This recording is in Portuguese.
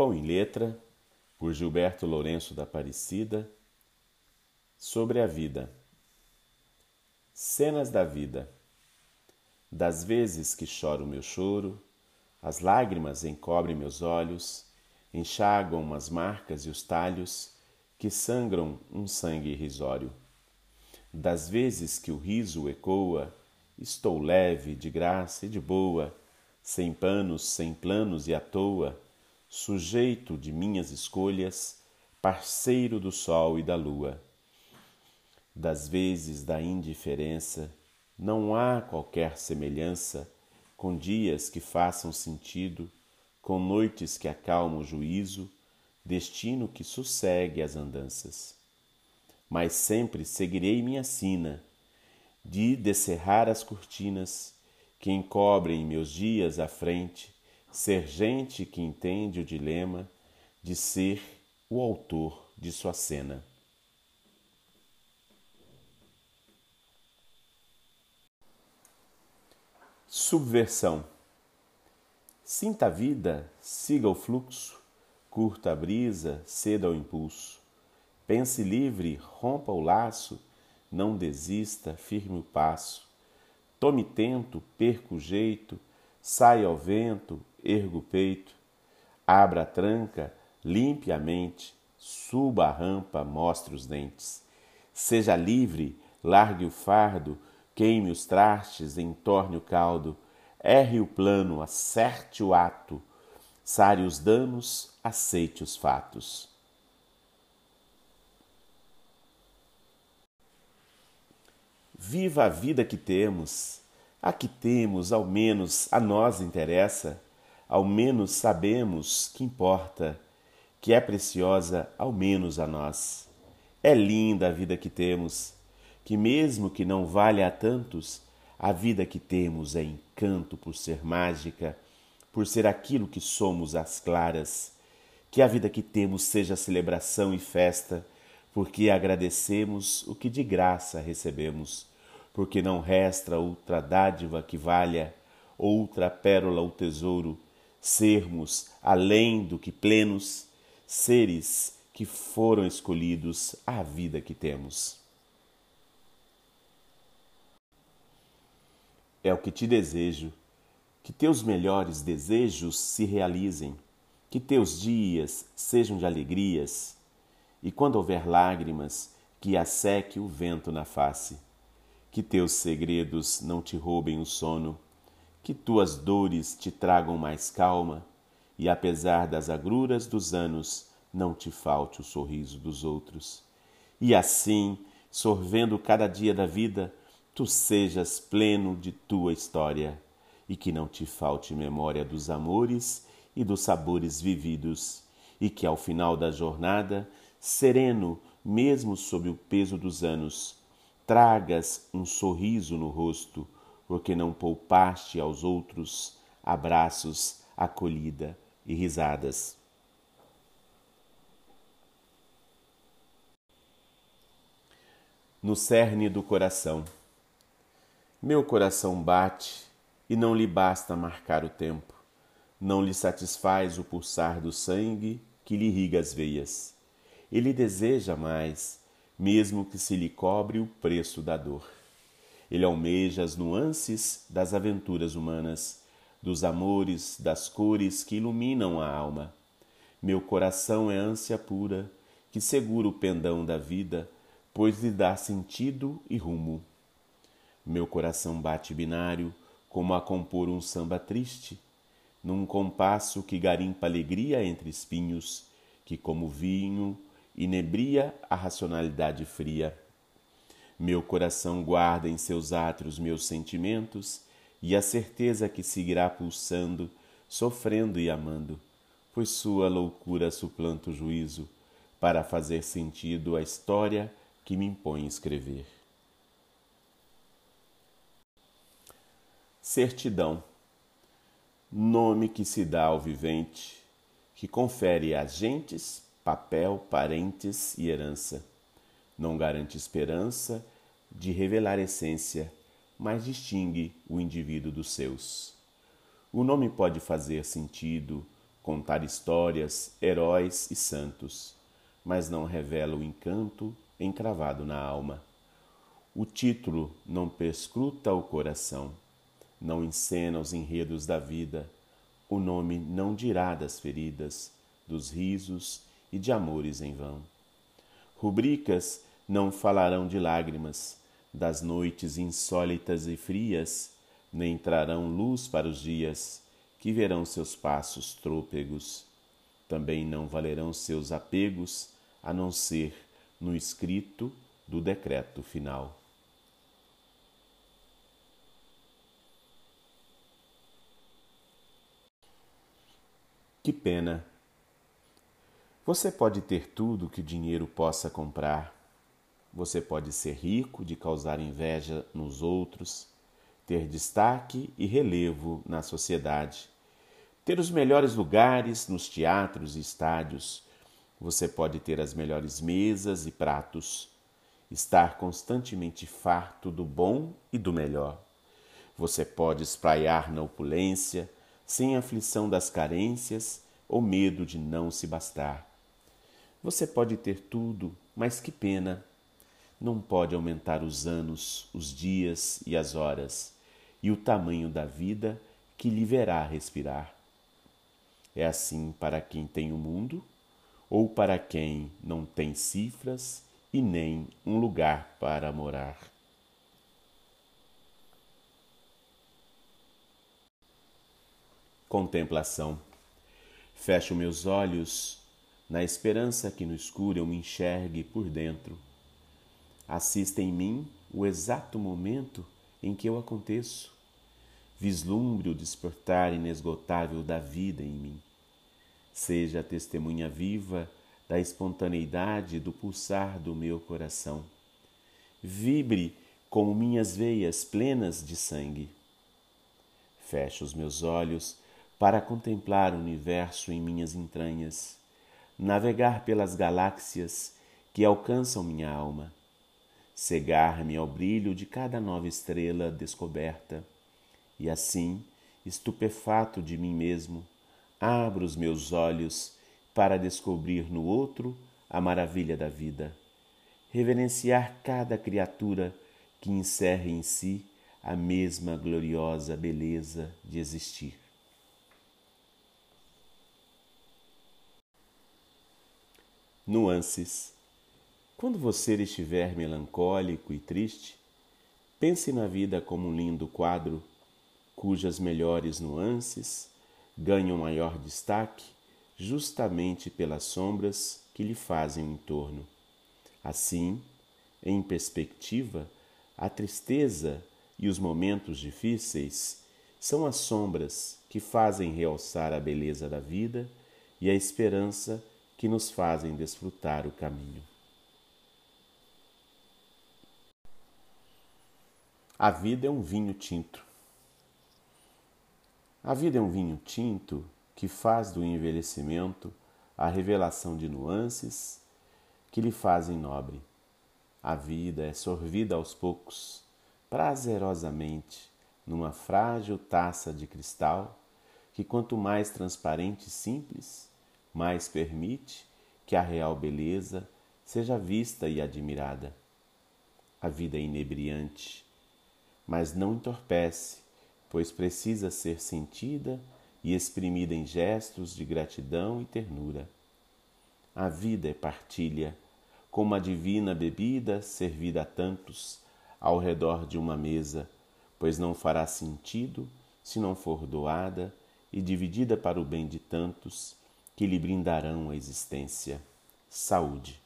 Pão em Letra, por Gilberto Lourenço da Aparecida, sobre a vida. Cenas da vida. Das vezes que choro meu choro, as lágrimas encobrem meus olhos, enxagam as marcas e os talhos que sangram um sangue irrisório. Das vezes que o riso ecoa, estou leve, de graça e de boa, sem panos, sem planos e à toa, sujeito de minhas escolhas, parceiro do sol e da lua. Das vezes da indiferença, não há qualquer semelhança com dias que façam sentido, com noites que acalmam o juízo, destino que sossegue as andanças. Mas sempre seguirei minha sina, de descerrar as cortinas que encobrem meus dias à frente ser gente que entende o dilema de ser o autor de sua cena. Subversão. Sinta a vida, siga o fluxo, curta a brisa, ceda ao impulso. Pense livre, rompa o laço, não desista, firme o passo. Tome tento, perca o jeito, saia ao vento, erga o peito, abra a tranca, limpe a mente, suba a rampa, mostre os dentes. Seja livre, largue o fardo, queime os trastes, entorne o caldo, erre o plano, acerte o ato, sare os danos, aceite os fatos. Viva a vida que temos, a que temos, ao menos a nós interessa ao menos sabemos que importa, que é preciosa ao menos a nós. É linda a vida que temos, que mesmo que não valha a tantos, a vida que temos é encanto por ser mágica, por ser aquilo que somos às claras. Que a vida que temos seja celebração e festa, porque agradecemos o que de graça recebemos, porque não resta outra dádiva que valha, outra pérola ou tesouro sermos, além do que plenos, seres que foram escolhidos à vida que temos. É o que te desejo, que teus melhores desejos se realizem, que teus dias sejam de alegrias, e quando houver lágrimas, que asseque o vento na face, que teus segredos não te roubem o sono que tuas dores te tragam mais calma e, apesar das agruras dos anos, não te falte o sorriso dos outros. E assim, sorvendo cada dia da vida, tu sejas pleno de tua história e que não te falte memória dos amores e dos sabores vividos, e que ao final da jornada, sereno, mesmo sob o peso dos anos, tragas um sorriso no rosto porque não poupaste aos outros abraços, acolhida e risadas. No cerne do coração. Meu coração bate e não lhe basta marcar o tempo. Não lhe satisfaz o pulsar do sangue que lhe irriga as veias. Ele deseja mais, mesmo que se lhe cobre o preço da dor. Ele almeja as nuances das aventuras humanas, dos amores, das cores que iluminam a alma. Meu coração é ânsia pura, que segura o pendão da vida, pois lhe dá sentido e rumo. Meu coração bate binário, como a compor um samba triste, num compasso que garimpa alegria entre espinhos, que como vinho inebria a racionalidade fria. Meu coração guarda em seus átrios meus sentimentos e a certeza que seguirá pulsando, sofrendo e amando, pois sua loucura suplanta o juízo para fazer sentido a história que me impõe escrever. Certidão nome que se dá ao vivente, que confere a gentes papel, parentes e herança não garante esperança de revelar essência, mas distingue o indivíduo dos seus. O nome pode fazer sentido contar histórias, heróis e santos, mas não revela o encanto encravado na alma. O título não perscruta o coração, não encena os enredos da vida, o nome não dirá das feridas, dos risos e de amores em vão. Rubricas não falarão de lágrimas, das noites insólitas e frias, nem trarão luz para os dias que verão seus passos trôpegos. Também não valerão seus apegos, a não ser no escrito do decreto final. Que pena! Você pode ter tudo que o dinheiro possa comprar. Você pode ser rico de causar inveja nos outros, ter destaque e relevo na sociedade, ter os melhores lugares nos teatros e estádios, você pode ter as melhores mesas e pratos, estar constantemente farto do bom e do melhor. Você pode espraiar na opulência, sem aflição das carências ou medo de não se bastar. Você pode ter tudo, mas que pena! Não pode aumentar os anos, os dias e as horas, e o tamanho da vida que lhe verá respirar. É assim para quem tem o mundo ou para quem não tem cifras e nem um lugar para morar. Contemplação. Fecho meus olhos na esperança que no escuro eu me enxergue por dentro. Assista em mim o exato momento em que eu aconteço. Vislumbre o despertar inesgotável da vida em mim seja a testemunha viva da espontaneidade do pulsar do meu coração. Vibre como minhas veias plenas de sangue. Fecho os meus olhos para contemplar o universo em minhas entranhas, navegar pelas galáxias que alcançam minha alma, cegar-me ao brilho de cada nova estrela descoberta, e assim, estupefato de mim mesmo, abro os meus olhos para descobrir no outro a maravilha da vida, reverenciar cada criatura que encerre em si a mesma gloriosa beleza de existir. Nuances. Quando você estiver melancólico e triste, pense na vida como um lindo quadro cujas melhores nuances ganham maior destaque justamente pelas sombras que lhe fazem o entorno. Assim, em perspectiva, a tristeza e os momentos difíceis são as sombras que fazem realçar a beleza da vida e a esperança que nos fazem desfrutar o caminho. A vida é um vinho tinto. A vida é um vinho tinto que faz do envelhecimento a revelação de nuances que lhe fazem nobre. A vida é sorvida aos poucos, prazerosamente, numa frágil taça de cristal que, quanto mais transparente e simples, mais permite que a real beleza seja vista e admirada. A vida é inebriante, mas não entorpece pois precisa ser sentida e exprimida em gestos de gratidão e ternura. A vida é partilha, como a divina bebida servida a tantos ao redor de uma mesa, pois não fará sentido se não for doada e dividida para o bem de tantos que lhe brindarão a existência. Saúde.